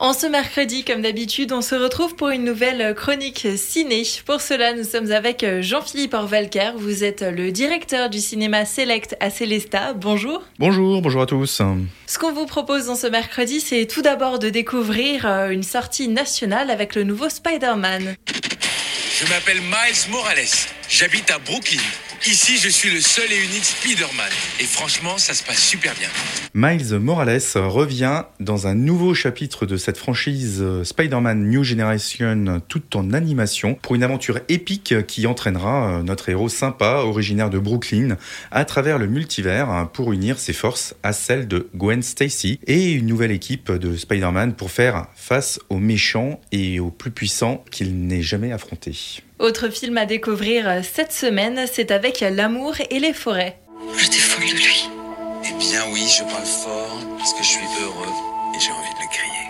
En ce mercredi, comme d'habitude, on se retrouve pour une nouvelle chronique ciné. Pour cela, nous sommes avec Jean-Philippe Orvalker. Vous êtes le directeur du cinéma Select à Célesta. Bonjour. Bonjour, bonjour à tous. Ce qu'on vous propose dans ce mercredi, c'est tout d'abord de découvrir euh, une sortie nationale avec le nouveau Spider-Man. Je m'appelle Miles Morales. J'habite à Brooklyn. Ici, je suis le seul et unique Spider-Man. Et franchement, ça se passe super bien. Miles Morales revient dans un nouveau chapitre de cette franchise euh, Spider-Man New Generation tout en animation pour une aventure épique qui entraînera euh, notre héros sympa, originaire de Brooklyn, à travers le multivers pour unir ses forces à celles de Gwen Stacy et une nouvelle équipe de Spider-Man pour faire face aux méchants et aux plus puissants qu'il n'ait jamais affrontés. Autre film à découvrir euh, cette semaine, c'est avec L'amour et les forêts. J'étais folle de lui. Eh bien oui, je parle fort parce que je suis heureux et j'ai envie de le crier.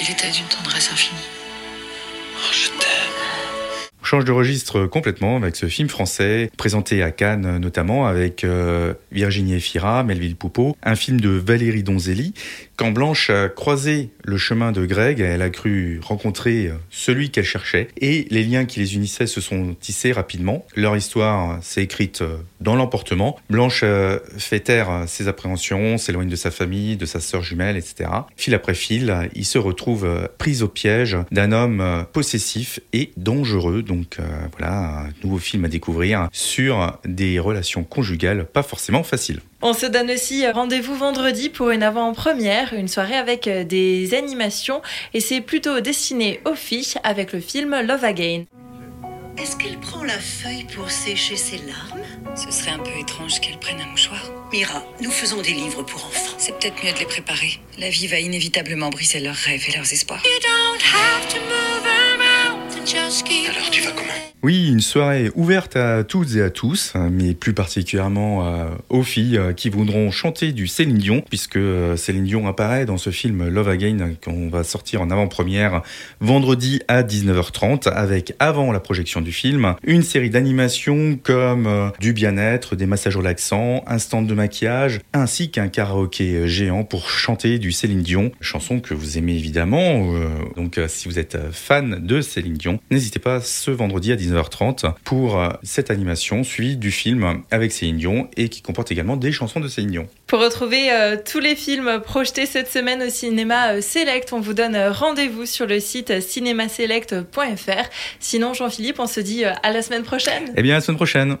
Il était d'une tendresse infinie. Change de registre complètement avec ce film français, présenté à Cannes notamment avec euh, Virginie Efira, Melville Poupeau, un film de Valérie Donzelli. Quand Blanche a croisé le chemin de Greg, elle a cru rencontrer celui qu'elle cherchait et les liens qui les unissaient se sont tissés rapidement. Leur histoire s'est écrite dans l'emportement. Blanche euh, fait taire ses appréhensions, s'éloigne de sa famille, de sa sœur jumelle, etc. Fil après fil, il se retrouve pris au piège d'un homme possessif et dangereux. Donc euh, voilà, un nouveau film à découvrir sur des relations conjugales pas forcément faciles. On se donne aussi rendez-vous vendredi pour une avant-première, une soirée avec euh, des animations et c'est plutôt destiné aux filles avec le film Love Again. Est-ce qu'elle prend la feuille pour sécher ses larmes? Ce serait un peu étrange qu'elle prenne un mouchoir. Mira, nous faisons des livres pour enfants. C'est peut-être mieux de les préparer. La vie va inévitablement briser leurs rêves et leurs espoirs. Alors tu vas comment? Oui, une soirée ouverte à toutes et à tous, mais plus particulièrement euh, aux filles euh, qui voudront chanter du Céline Dion, puisque euh, Céline Dion apparaît dans ce film Love Again qu'on va sortir en avant-première vendredi à 19h30, avec avant la projection du film, une série d'animations comme du bien-être, des massages relaxants, un stand de maquillage, ainsi qu'un karaoké géant pour chanter du Céline Dion, chanson que vous aimez évidemment. donc si vous êtes fan de Céline Dion, n'hésitez pas ce vendredi à 19h30 pour cette animation suivie du film avec Céline Dion et qui comporte également des chansons de Céline Dion. Pour retrouver euh, tous les films projetés cette semaine au cinéma euh, Select, on vous donne euh, rendez-vous sur le site cinémaselect.fr. Sinon, Jean-Philippe, on se dit à la semaine prochaine. Eh bien, à la semaine prochaine.